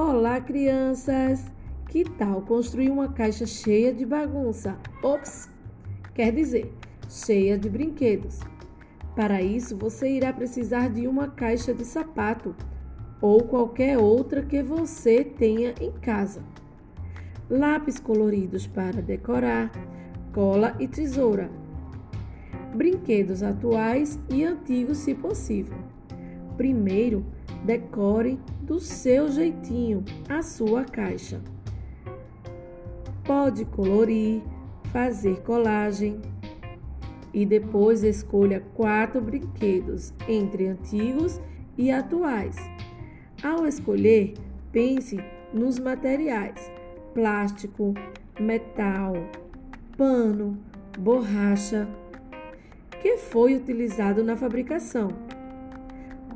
Olá, crianças! Que tal construir uma caixa cheia de bagunça? Ops! Quer dizer, cheia de brinquedos. Para isso, você irá precisar de uma caixa de sapato ou qualquer outra que você tenha em casa. Lápis coloridos para decorar, cola e tesoura. Brinquedos atuais e antigos, se possível. Primeiro, decore do seu jeitinho a sua caixa. Pode colorir, fazer colagem e depois escolha quatro brinquedos entre antigos e atuais. Ao escolher, pense nos materiais: plástico, metal, pano, borracha, que foi utilizado na fabricação.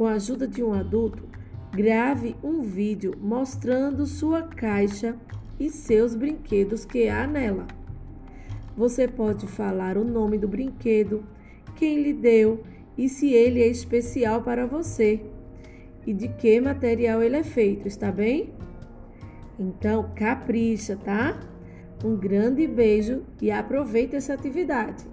Com a ajuda de um adulto, grave um vídeo mostrando sua caixa e seus brinquedos que há nela. Você pode falar o nome do brinquedo, quem lhe deu e se ele é especial para você e de que material ele é feito, está bem? Então, capricha, tá? Um grande beijo e aproveite essa atividade.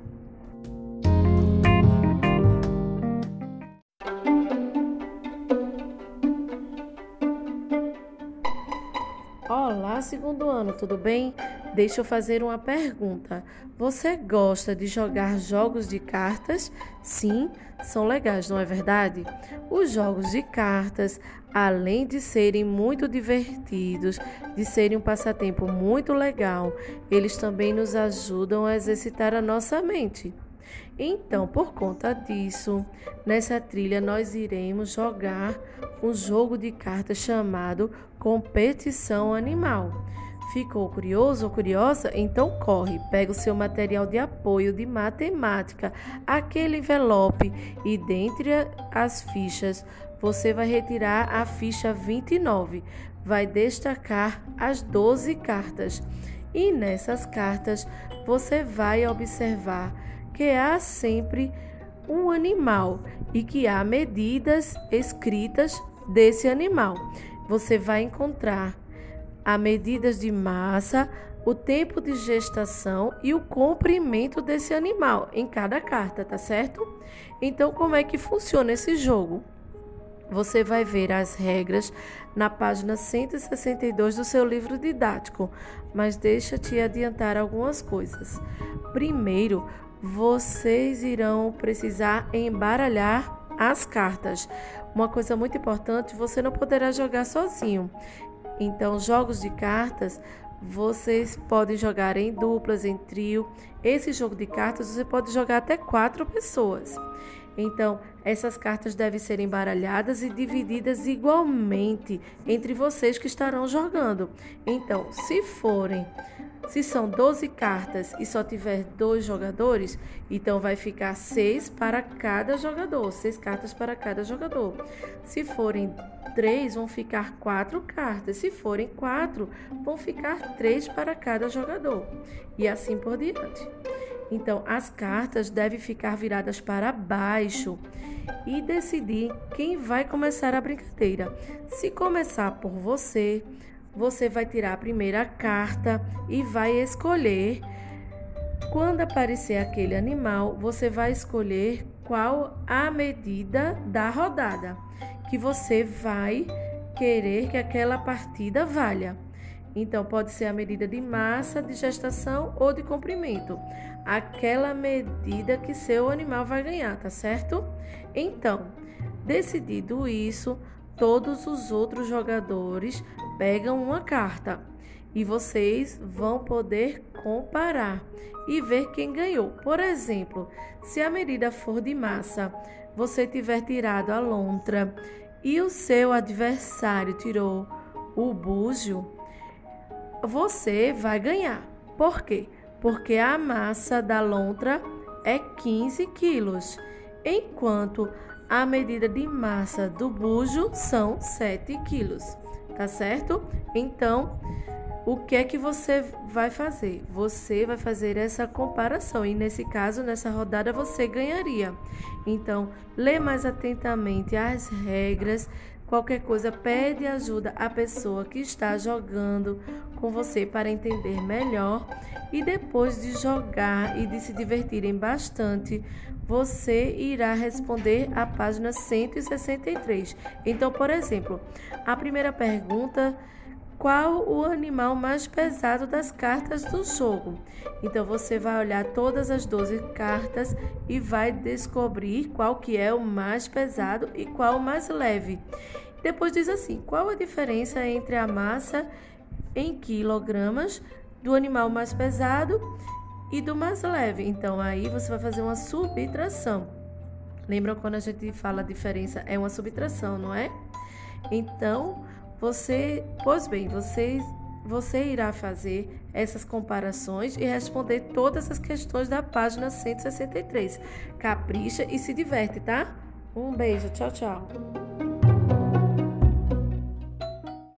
Olá, segundo ano, tudo bem? Deixa eu fazer uma pergunta. Você gosta de jogar jogos de cartas? Sim, são legais, não é verdade? Os jogos de cartas, além de serem muito divertidos, de serem um passatempo muito legal, eles também nos ajudam a exercitar a nossa mente. Então, por conta disso, nessa trilha nós iremos jogar um jogo de cartas chamado Competição Animal. Ficou curioso ou curiosa? Então corre, pega o seu material de apoio de matemática, aquele envelope e dentre as fichas você vai retirar a ficha 29. Vai destacar as 12 cartas. E nessas cartas você vai observar que há sempre um animal e que há medidas escritas desse animal. Você vai encontrar a medidas de massa, o tempo de gestação e o comprimento desse animal em cada carta, tá certo? Então, como é que funciona esse jogo? Você vai ver as regras na página 162 do seu livro didático, mas deixa te adiantar algumas coisas. Primeiro, vocês irão precisar embaralhar as cartas. Uma coisa muito importante, você não poderá jogar sozinho. Então, jogos de cartas vocês podem jogar em duplas, em trio. Esse jogo de cartas você pode jogar até quatro pessoas. Então, essas cartas devem ser embaralhadas e divididas igualmente entre vocês que estarão jogando. Então, se forem se são 12 cartas e só tiver dois jogadores, então vai ficar seis para cada jogador, seis cartas para cada jogador. Se forem três, vão ficar quatro cartas. Se forem quatro, vão ficar três para cada jogador. E assim por diante. Então, as cartas devem ficar viradas para baixo e decidir quem vai começar a brincadeira. Se começar por você, você vai tirar a primeira carta e vai escolher. Quando aparecer aquele animal, você vai escolher qual a medida da rodada que você vai querer que aquela partida valha. Então, pode ser a medida de massa, de gestação ou de comprimento. Aquela medida que seu animal vai ganhar, tá certo? Então, decidido isso, todos os outros jogadores pegam uma carta e vocês vão poder comparar e ver quem ganhou. Por exemplo, se a medida for de massa, você tiver tirado a lontra e o seu adversário tirou o búzio, você vai ganhar. Por quê? Porque a massa da lontra é 15 quilos, enquanto a medida de massa do bujo são 7 quilos, tá certo? Então, o que é que você vai fazer? Você vai fazer essa comparação e nesse caso, nessa rodada, você ganharia. Então, lê mais atentamente as regras, Qualquer coisa, pede ajuda à pessoa que está jogando com você para entender melhor. E depois de jogar e de se divertirem bastante, você irá responder a página 163. Então, por exemplo, a primeira pergunta qual o animal mais pesado das cartas do jogo. Então você vai olhar todas as 12 cartas e vai descobrir qual que é o mais pesado e qual o mais leve. Depois diz assim: qual a diferença entre a massa em quilogramas do animal mais pesado e do mais leve? Então aí você vai fazer uma subtração. Lembram quando a gente fala diferença é uma subtração, não é? Então, você, pois bem, você, você irá fazer essas comparações e responder todas as questões da página 163. Capricha e se diverte, tá? Um beijo, tchau, tchau.